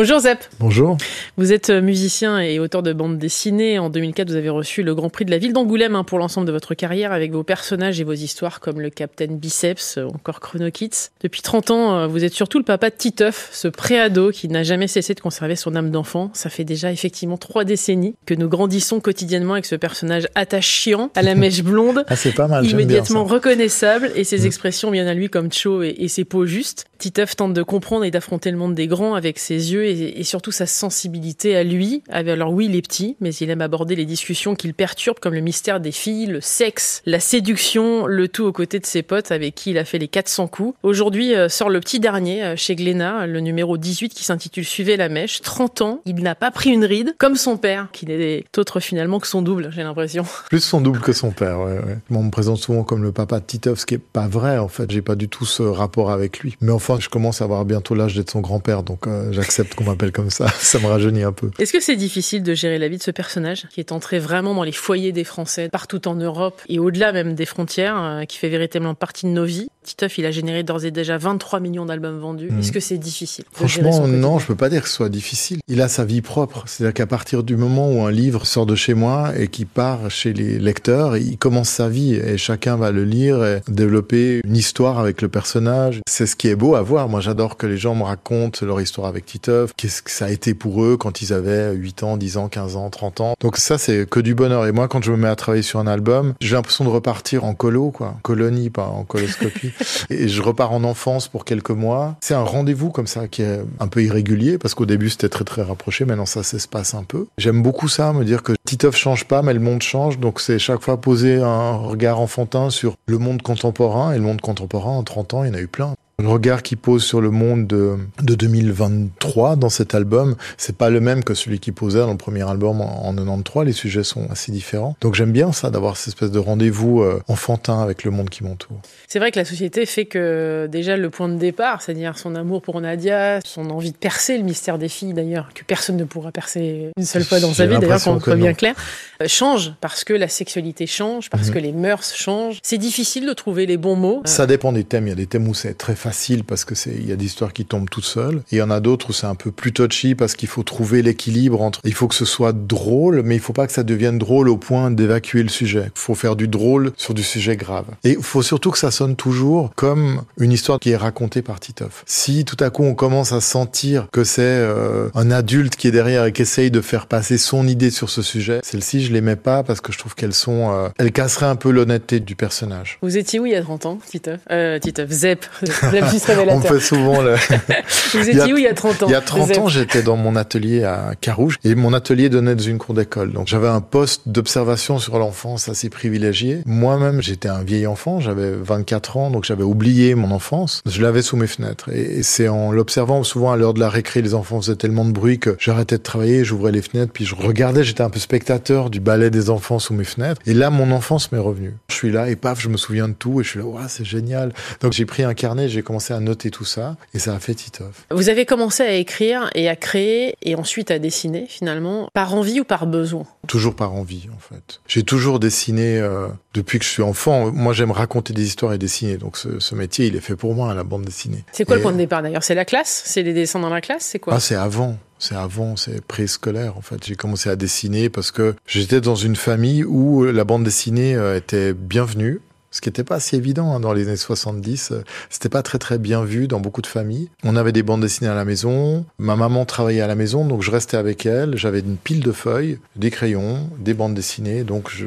Bonjour Zep. Bonjour. Vous êtes euh, musicien et auteur de bande dessinée. En 2004, vous avez reçu le Grand Prix de la ville d'Angoulême hein, pour l'ensemble de votre carrière avec vos personnages et vos histoires comme le Capitaine Biceps, euh, encore Chrono Kids. Depuis 30 ans, euh, vous êtes surtout le papa de Titeuf, ce préado qui n'a jamais cessé de conserver son âme d'enfant. Ça fait déjà effectivement trois décennies que nous grandissons quotidiennement avec ce personnage attachant à la mèche blonde, ah, c'est pas mal, immédiatement reconnaissable et ses mm. expressions viennent à lui comme Cho et, et ses peaux justes. Titeuf tente de comprendre et d'affronter le monde des grands avec ses yeux et, surtout sa sensibilité à lui. Alors oui, il est petit, mais il aime aborder les discussions qui le perturbent, comme le mystère des filles, le sexe, la séduction, le tout aux côtés de ses potes avec qui il a fait les 400 coups. Aujourd'hui euh, sort le petit dernier euh, chez Glénat, le numéro 18 qui s'intitule Suivez la mèche. 30 ans, il n'a pas pris une ride, comme son père, qui n'est autre finalement que son double, j'ai l'impression. Plus son double que son père, ouais, ouais. on me présente souvent comme le papa de Titeuf, ce qui est pas vrai en fait. J'ai pas du tout ce rapport avec lui. Mais enfin, je commence à avoir bientôt l'âge d'être son grand-père, donc euh, j'accepte qu'on m'appelle comme ça. ça me rajeunit un peu. Est-ce que c'est difficile de gérer la vie de ce personnage qui est entré vraiment dans les foyers des Français, partout en Europe et au-delà même des frontières, euh, qui fait véritablement partie de nos vies? Titeuf, il a généré d'ores et déjà 23 millions d'albums vendus. Est-ce mhm. que c'est difficile Franchement, non, je peux pas dire que ce soit difficile. Il a sa vie propre. C'est-à-dire qu'à partir du moment où un livre sort de chez moi et qui part chez les lecteurs, il commence sa vie et chacun va le lire et développer une histoire avec le personnage. C'est ce qui est beau à voir. Moi, j'adore que les gens me racontent leur histoire avec Titeuf, qu'est-ce que ça a été pour eux quand ils avaient 8 ans, 10 ans, 15 ans, 30 ans. Donc ça, c'est que du bonheur. Et moi, quand je me mets à travailler sur un album, j'ai l'impression de repartir en colo, quoi. Colonie, pas en coloscopie. et je repars en enfance pour quelques mois. C'est un rendez-vous comme ça qui est un peu irrégulier parce qu'au début c'était très très rapproché. Maintenant ça s'espace un peu. J'aime beaucoup ça, me dire que Titeuf change pas, mais le monde change. Donc c'est chaque fois poser un regard enfantin sur le monde contemporain. Et le monde contemporain, en 30 ans, il y en a eu plein. Le regard qu'il pose sur le monde de, de 2023 dans cet album, c'est pas le même que celui qu'il posait dans le premier album en, en 93. Les sujets sont assez différents. Donc j'aime bien ça, d'avoir cette espèce de rendez-vous euh, enfantin avec le monde qui m'entoure. C'est vrai que la société fait que déjà le point de départ, c'est-à-dire son amour pour Nadia, son envie de percer le mystère des filles d'ailleurs, que personne ne pourra percer une seule fois dans sa vie, d'ailleurs qu'on soit bien clair, euh, change parce que la sexualité change, parce mhm. que les mœurs changent. C'est difficile de trouver les bons mots. Ça dépend des thèmes. Il y a des thèmes où c'est très facile parce que c'est il y a des histoires qui tombent toutes seules et il y en a d'autres où c'est un peu plus touchy parce qu'il faut trouver l'équilibre entre il faut que ce soit drôle mais il faut pas que ça devienne drôle au point d'évacuer le sujet. Il faut faire du drôle sur du sujet grave. Et il faut surtout que ça sonne toujours comme une histoire qui est racontée par Titeuf. Si tout à coup on commence à sentir que c'est euh, un adulte qui est derrière et qui essaye de faire passer son idée sur ce sujet, celle-ci je l'aimais pas parce que je trouve qu'elles sont euh, elles casseraient un peu l'honnêteté du personnage. Vous étiez où il y a 30 ans, Titeuf? Euh, Titeuf, Zep. On fait souvent le. Vous étiez où il y a 30 ans Il y a 30 ans, j'étais dans mon atelier à Carouge et mon atelier donnait dans une cour d'école. Donc j'avais un poste d'observation sur l'enfance assez privilégié. Moi-même, j'étais un vieil enfant, j'avais 24 ans, donc j'avais oublié mon enfance. Je l'avais sous mes fenêtres et c'est en l'observant souvent à l'heure de la récré, les enfants faisaient tellement de bruit que j'arrêtais de travailler, j'ouvrais les fenêtres, puis je regardais, j'étais un peu spectateur du ballet des enfants sous mes fenêtres. Et là, mon enfance m'est revenue. Je suis là et paf, je me souviens de tout et je suis là, ouais, c'est génial. Donc j'ai pris un carnet, j'ai commencé à noter tout ça et ça a fait Titoff. Vous avez commencé à écrire et à créer et ensuite à dessiner finalement par envie ou par besoin? Toujours par envie en fait. J'ai toujours dessiné euh, depuis que je suis enfant. Moi j'aime raconter des histoires et dessiner donc ce, métier il est fait pour moi la bande dessinée. C'est quoi le point de départ d'ailleurs? C'est la classe? C'est les dessins dans la classe? C'est quoi? Ah c'est avant. C'est avant, c'est préscolaire en fait. J'ai commencé à dessiner parce que j'étais dans une famille où la bande dessinée euh, était bienvenue ce qui n'était pas si évident hein, dans les années 70. C'était pas très très bien vu dans beaucoup de familles. On avait des bandes dessinées à la maison. Ma maman travaillait à la maison, donc je restais avec elle. J'avais une pile de feuilles, des crayons, des bandes dessinées. Donc je,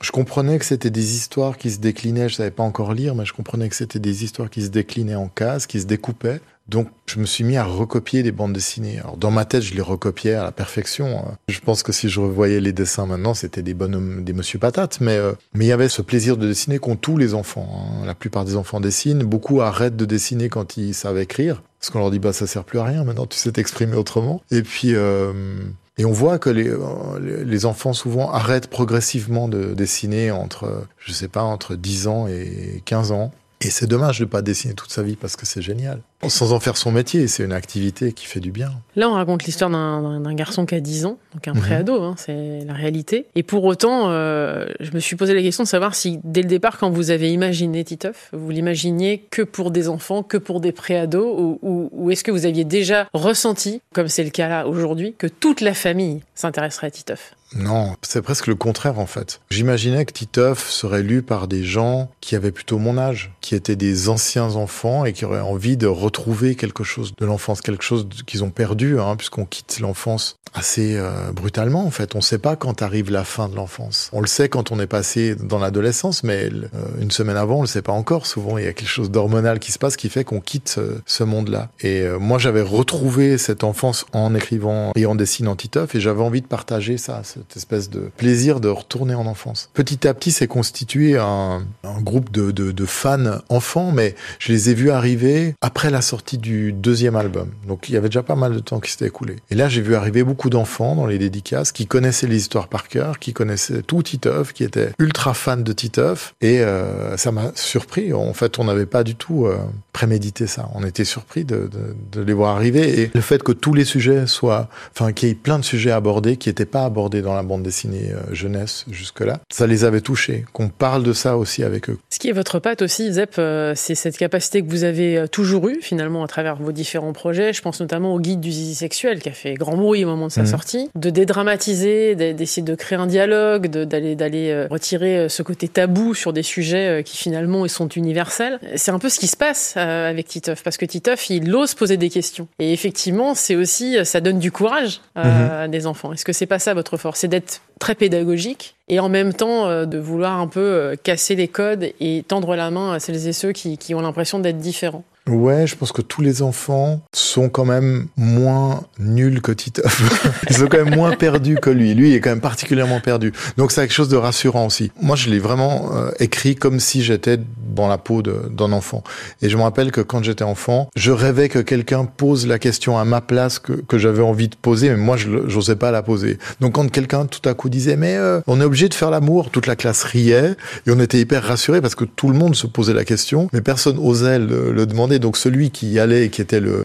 je comprenais que c'était des histoires qui se déclinaient. Je savais pas encore lire, mais je comprenais que c'était des histoires qui se déclinaient en cases, qui se découpaient. Donc, je me suis mis à recopier des bandes dessinées. Alors, dans ma tête, je les recopiais à la perfection. Hein. Je pense que si je revoyais les dessins maintenant, c'était des bonhommes, des Monsieur Patate. Mais, euh, mais il y avait ce plaisir de dessiner qu'ont tous les enfants. Hein. La plupart des enfants dessinent. Beaucoup arrêtent de dessiner quand ils savent écrire. Parce qu'on leur dit, bah, ça sert plus à rien. Maintenant, tu sais t'exprimer autrement. Et puis, euh, et on voit que les, euh, les enfants souvent arrêtent progressivement de dessiner entre, je sais pas, entre 10 ans et 15 ans. Et c'est dommage de pas dessiner toute sa vie parce que c'est génial. Sans en faire son métier, c'est une activité qui fait du bien. Là, on raconte l'histoire d'un garçon qui a 10 ans, donc un mhm. préado, hein, c'est la réalité. Et pour autant, euh, je me suis posé la question de savoir si, dès le départ, quand vous avez imaginé Titeuf, vous l'imaginiez que pour des enfants, que pour des préados, ou, ou, ou est-ce que vous aviez déjà ressenti, comme c'est le cas là aujourd'hui, que toute la famille s'intéresserait à Titeuf? Non, c'est presque le contraire en fait. J'imaginais que Titeuf serait lu par des gens qui avaient plutôt mon âge, qui étaient des anciens enfants et qui auraient envie de retrouver quelque chose de l'enfance, quelque chose qu'ils ont perdu, hein, puisqu'on quitte l'enfance assez euh, brutalement en fait. On ne sait pas quand arrive la fin de l'enfance. On le sait quand on est passé dans l'adolescence, mais euh, une semaine avant, on le sait pas encore. Souvent, il y a quelque chose d'hormonal qui se passe qui fait qu'on quitte euh, ce monde-là. Et moi, j'avais retrouvé cette enfance en écrivant et en dessinant Titeuf, et j'avais envie de partager ça cette espèce de plaisir de retourner en enfance. Petit à petit, s'est constitué un, groupe de, de, fans enfants, mais je les ai vus arriver après sortie du deuxième album. Donc il y avait déjà pas mal de temps qui s'était écoulé. Et là, j'ai vu arriver beaucoup d'enfants dans les dédicaces qui connaissaient les histoires par cœur, qui connaissaient tout Titeuf, qui étaient ultra fans de Titeuf. Et euh, ça m'a surpris. En fait, on n'avait pas du tout euh, prémédité ça. On était surpris de, les voir arriver. Et le fait que tous les sujets soient, enfin, qu'il y ait plein de sujets abordés qui n'étaient pas abordés dans la bande dessinée euh, jeunesse jusque-là, ça les avait touchés. Qu'on parle de ça aussi avec eux. Ce qui est votre patte aussi, Zep, c'est cette capacité que vous avez toujours eue finalement à travers vos différents projets. Je pense notamment au guide du zizi sexuel qui a fait grand bruit au moment de sa mhm. sortie, de dédramatiser, d'essayer de créer un dialogue, d'aller d'aller retirer ce côté tabou sur des sujets qui finalement sont universels. C'est un peu ce qui se passe avec Titeuf parce que Titeuf il ose poser des questions et effectivement c'est aussi ça donne du courage mhm. à des enfants. Est-ce que c'est pas ça votre force, c'est d'être très pédagogique et en même temps euh, de vouloir un peu euh, casser les codes et tendre la main à celles et ceux qui, qui ont l'impression d'être différents. Ouais, je pense que tous les enfants sont quand même moins nuls que Titeuf. Ils sont quand même moins perdus que lui. Lui, est quand même particulièrement perdu. Donc c'est quelque chose de rassurant aussi. Moi, je l'ai vraiment euh, écrit comme si j'étais dans la peau d'un enfant. Et je me rappelle que quand j'étais enfant, je rêvais que quelqu'un pose la question à ma place que, j'avais envie de poser, mais moi, je n'osais pas la poser. Donc quand quelqu'un tout à coup disait, mais euh, on est obligé de faire l'amour, toute la classe riait et on était hyper rassurés parce que tout le monde se posait la question, mais personne osait le demander. Donc celui qui y allait, qui était le,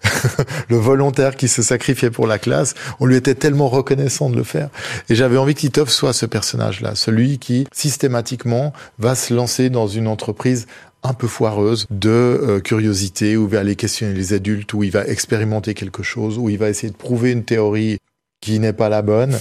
volontaire qui se sacrifiait pour la classe, on lui était tellement reconnaissant de le faire. Et j'avais envie que Titov soit ce personnage-là, celui qui systématiquement va se lancer dans une entreprise un peu foireuse de euh, curiosité, où il va aller questionner les adultes, où il va expérimenter quelque chose, où il va essayer de prouver une théorie qui n'est pas la bonne.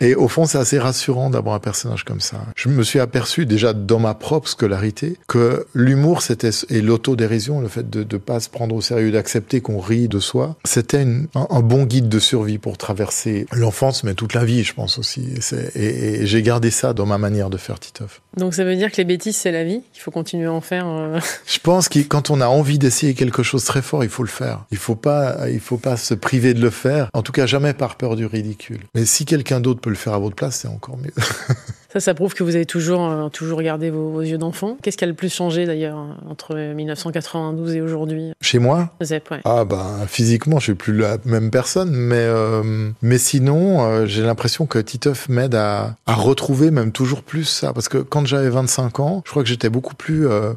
Et au fond, c'est assez rassurant d'avoir un personnage comme ça. Je me suis aperçu déjà dans ma propre scolarité que l'humour, c'était et l'autodérision, le fait de ne pas se prendre au sérieux, d'accepter qu'on rit de soi, c'était un, un, bon guide de survie pour traverser l'enfance, mais toute la vie, je pense aussi. Et, et, et j'ai gardé ça dans ma manière de faire Titeuf. Donc ça veut dire que les bêtises, c'est la vie Il faut continuer à en faire euh... Je pense que quand on a envie d'essayer quelque chose très fort, il faut le faire. Il faut pas, il faut pas se priver de le faire. En tout cas, jamais par peur du ridicule. Mais si quelqu'un d'autre peut le faire à votre place, c'est encore mieux. Ça, ça prouve que vous avez toujours, euh, toujours gardé vos, vos yeux d'enfant. Qu'est-ce qui a le plus changé d'ailleurs entre 1992 et aujourd'hui? Chez moi? Zep, ouais. Ah ben physiquement, je suis plus la même personne, mais euh, mais sinon, euh, j'ai l'impression que Titeuf m'aide à, à retrouver même toujours plus ça, parce que quand j'avais 25 ans, je crois que j'étais beaucoup plus euh,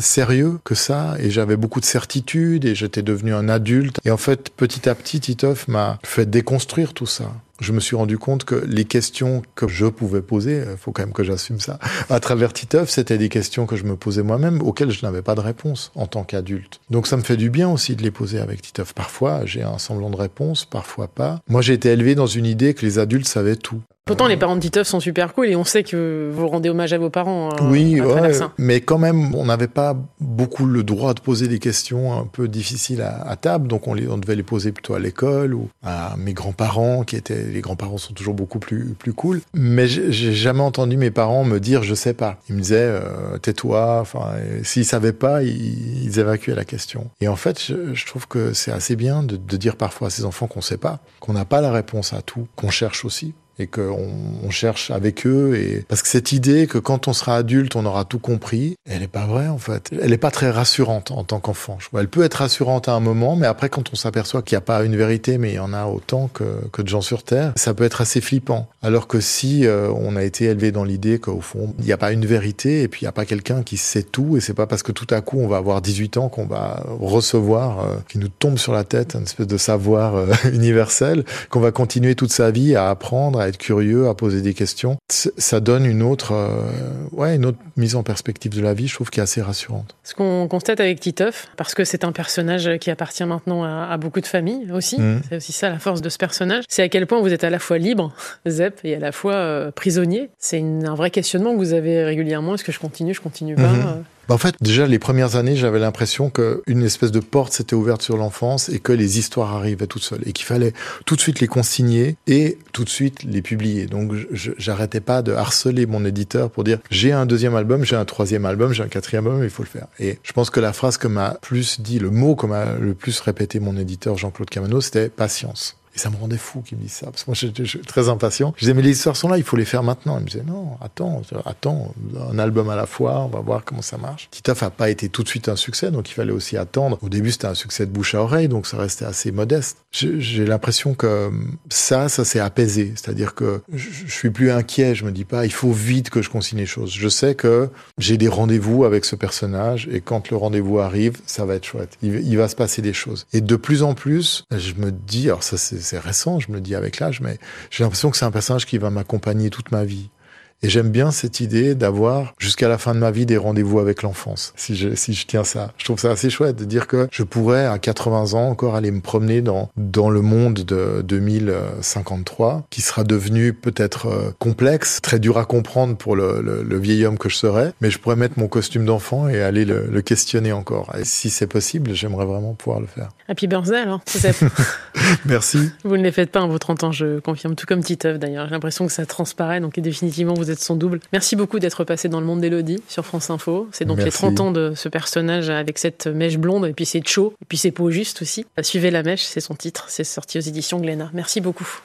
sérieux que ça, et j'avais beaucoup de certitude, et j'étais devenu un adulte. Et en fait, petit à petit, Titeuf m'a fait déconstruire tout ça je me suis rendu compte que les questions que je pouvais poser, il faut quand même que j'assume ça, à travers Titeuf, c'était des questions que je me posais moi-même, auxquelles je n'avais pas de réponse en tant qu'adulte. Donc ça me fait du bien aussi de les poser avec Titeuf. Parfois, j'ai un semblant de réponse, parfois pas. Moi, j'ai été élevé dans une idée que les adultes savaient tout. Pourtant, les parents de Titeuf sont super cool et on sait que vous rendez hommage à vos parents. Euh, oui, ouais, mais quand même, on n'avait pas beaucoup le droit de poser des questions un peu difficiles à, à table, donc on, les, on, devait les poser plutôt à l'école ou à mes grands-parents, qui étaient les grands-parents sont toujours beaucoup plus plus cool. Mais j'ai jamais entendu mes parents me dire je sais pas. Ils me disaient euh, tais-toi. Enfin, s'ils savaient pas, ils, ils, évacuaient la question. Et en fait, je, je trouve que c'est assez bien de, de dire parfois à ses enfants qu'on sait pas, qu'on n'a pas la réponse à tout, qu'on cherche aussi et qu'on on cherche avec eux. Et parce que cette idée que quand on sera adulte, on aura tout compris, elle n'est pas vraie en fait. Elle n'est pas très rassurante en tant qu'enfant. Elle peut être rassurante à un moment, mais après quand on s'aperçoit qu'il n'y a pas une vérité, mais il y en a autant que, que de gens sur Terre, ça peut être assez flippant. Alors que si euh, on a été élevé dans l'idée qu'au fond, il n'y a pas une vérité et puis il n'y a pas quelqu'un qui sait tout et c'est pas parce que tout à coup on va avoir 18 ans qu'on va recevoir, euh, qui nous tombe sur la tête, une espèce de savoir euh, universel, qu'on va continuer toute sa vie à apprendre, être curieux, à poser des questions. Ça donne une autre, ouais, une autre mise en perspective de la vie, je trouve, qui est assez rassurante. Ce qu'on constate avec Titeuf, parce que c'est un personnage qui appartient maintenant à, beaucoup de familles aussi, mmh. c'est aussi ça la force de ce personnage, c'est à quel point vous êtes à la fois libre, Zep, et à la fois prisonnier. C'est un vrai questionnement que vous avez régulièrement. Est-ce que je continue, je continue pas mmh. Bah, en fait, déjà, les premières années, j'avais l'impression qu'une espèce de porte s'était ouverte sur l'enfance et que les histoires arrivaient toutes seules et qu'il fallait tout de suite les consigner et tout de suite les publier. Donc, j'arrêtais pas de harceler mon éditeur pour dire j'ai un deuxième album, j'ai un troisième album, j'ai un quatrième album, il faut le faire. Et je pense que la phrase que m'a plus dit, le mot que m'a le plus répété mon éditeur Jean-Claude Camano, c'était patience. Et ça me rendait fou qu'il me dise ça, parce que moi j'étais très impatient. Je disais, mais les histoires sont là, il faut les faire maintenant. Il me disait, non, attends, attends, un album à la fois, on va voir comment ça marche. Titeuf n'a pas été tout de suite un succès, donc il fallait aussi attendre. Au début, c'était un succès de bouche à oreille, donc ça restait assez modeste. J'ai l'impression que ça, ça s'est apaisé. C'est-à-dire que je, suis plus inquiet, je me dis pas, il faut vite que je consigne les choses. Je sais que j'ai des rendez-vous avec ce personnage, et quand le rendez-vous arrive, ça va être chouette. Il va se passer des choses. Et de plus en plus, je me dis, alors ça c'est c'est récent, je me le dis avec l'âge, mais j'ai l'impression que c'est un personnage qui va m'accompagner toute ma vie. Et j'aime bien cette idée d'avoir jusqu'à la fin de ma vie des rendez-vous avec l'enfance, si je, si je tiens ça. Je trouve ça assez chouette de dire que je pourrais à 80 ans encore aller me promener dans, dans le monde de 2053, qui sera devenu peut-être euh, complexe, très dur à comprendre pour le, le, vieil homme que je serais, mais je pourrais mettre mon costume d'enfant et aller le, le, questionner encore. Et si c'est possible, j'aimerais vraiment pouvoir le faire. Happy birthday alors, Merci. Vous ne les faites pas en vos 30 ans, je confirme, tout comme Titeuf d'ailleurs. J'ai l'impression que ça transparaît, donc définitivement vous êtes son double. Merci beaucoup d'être passé dans le monde d'Elodie sur France Info. C'est donc les 30 ans de ce personnage avec cette mèche blonde et puis c'est chaud et puis c'est peau juste aussi. Suivez la mèche, c'est son titre. C'est sorti aux éditions Glénat. Merci beaucoup.